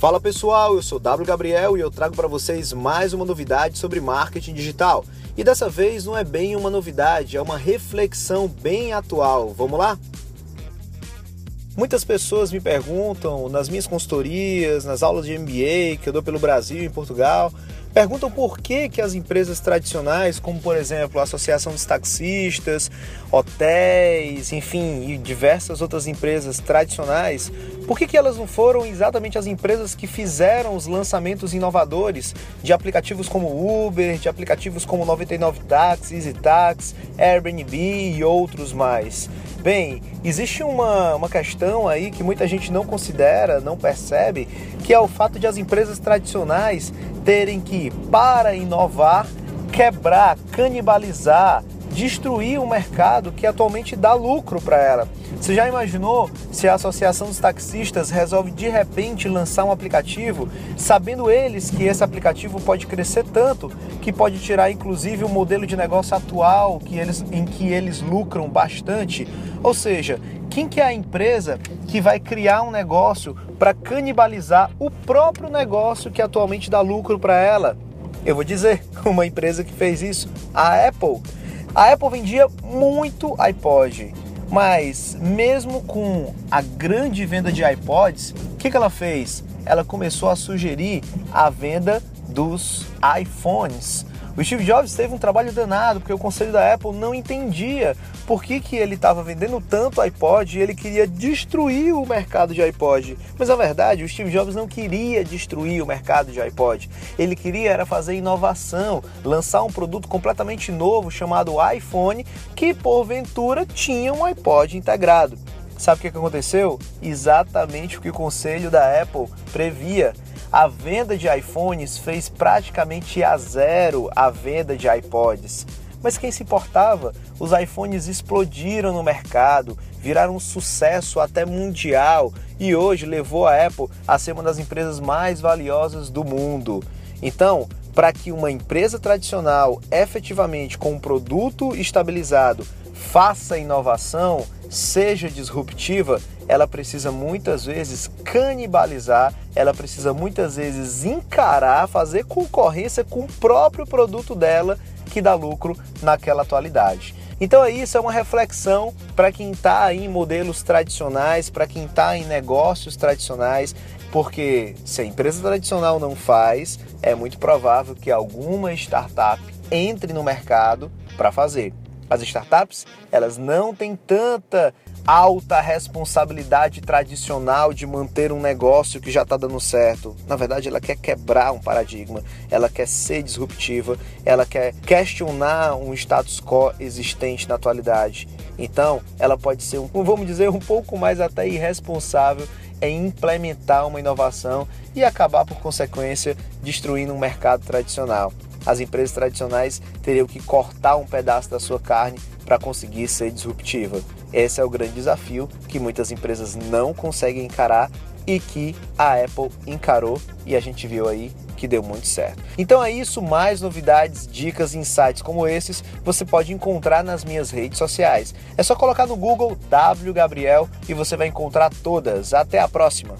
Fala pessoal, eu sou W Gabriel e eu trago para vocês mais uma novidade sobre marketing digital. E dessa vez não é bem uma novidade, é uma reflexão bem atual. Vamos lá? Muitas pessoas me perguntam nas minhas consultorias, nas aulas de MBA que eu dou pelo Brasil e em Portugal, perguntam por que, que as empresas tradicionais, como por exemplo a Associação dos Taxistas, hotéis, enfim, e diversas outras empresas tradicionais, por que, que elas não foram exatamente as empresas que fizeram os lançamentos inovadores de aplicativos como Uber, de aplicativos como 99 Taxi, Easy Tax, Airbnb e outros mais? Bem, existe uma, uma questão aí que muita gente não considera, não percebe, que é o fato de as empresas tradicionais terem que, para inovar, quebrar, canibalizar, destruir o mercado que atualmente dá lucro para ela. Você já imaginou se a Associação dos Taxistas resolve de repente lançar um aplicativo, sabendo eles que esse aplicativo pode crescer tanto que pode tirar inclusive o modelo de negócio atual que eles, em que eles lucram bastante? Ou seja, quem que é a empresa que vai criar um negócio para canibalizar o próprio negócio que atualmente dá lucro para ela? Eu vou dizer, uma empresa que fez isso, a Apple. A Apple vendia muito iPod, mas mesmo com a grande venda de iPods, o que, que ela fez? Ela começou a sugerir a venda dos iPhones. O Steve Jobs teve um trabalho danado, porque o conselho da Apple não entendia por que, que ele estava vendendo tanto iPod e ele queria destruir o mercado de iPod. Mas na verdade, o Steve Jobs não queria destruir o mercado de iPod. Ele queria era fazer inovação, lançar um produto completamente novo chamado iPhone, que porventura tinha um iPod integrado. Sabe o que aconteceu? Exatamente o que o conselho da Apple previa a venda de iPhones fez praticamente a zero a venda de iPods. Mas quem se importava? Os iPhones explodiram no mercado, viraram um sucesso até mundial e hoje levou a Apple a ser uma das empresas mais valiosas do mundo. Então, para que uma empresa tradicional efetivamente com um produto estabilizado faça inovação, seja disruptiva, ela precisa muitas vezes canibalizar, ela precisa muitas vezes encarar, fazer concorrência com o próprio produto dela que dá lucro naquela atualidade. Então é isso, é uma reflexão para quem está em modelos tradicionais, para quem está em negócios tradicionais, porque se a empresa tradicional não faz, é muito provável que alguma startup entre no mercado para fazer. As startups, elas não têm tanta alta responsabilidade tradicional de manter um negócio que já está dando certo. Na verdade, ela quer quebrar um paradigma, ela quer ser disruptiva, ela quer questionar um status quo existente na atualidade. Então, ela pode ser, um, vamos dizer, um pouco mais até irresponsável em implementar uma inovação e acabar, por consequência, destruindo um mercado tradicional as empresas tradicionais teriam que cortar um pedaço da sua carne para conseguir ser disruptiva. Esse é o grande desafio que muitas empresas não conseguem encarar e que a Apple encarou e a gente viu aí que deu muito certo. Então é isso, mais novidades, dicas, insights como esses você pode encontrar nas minhas redes sociais. É só colocar no Google W Gabriel e você vai encontrar todas. Até a próxima.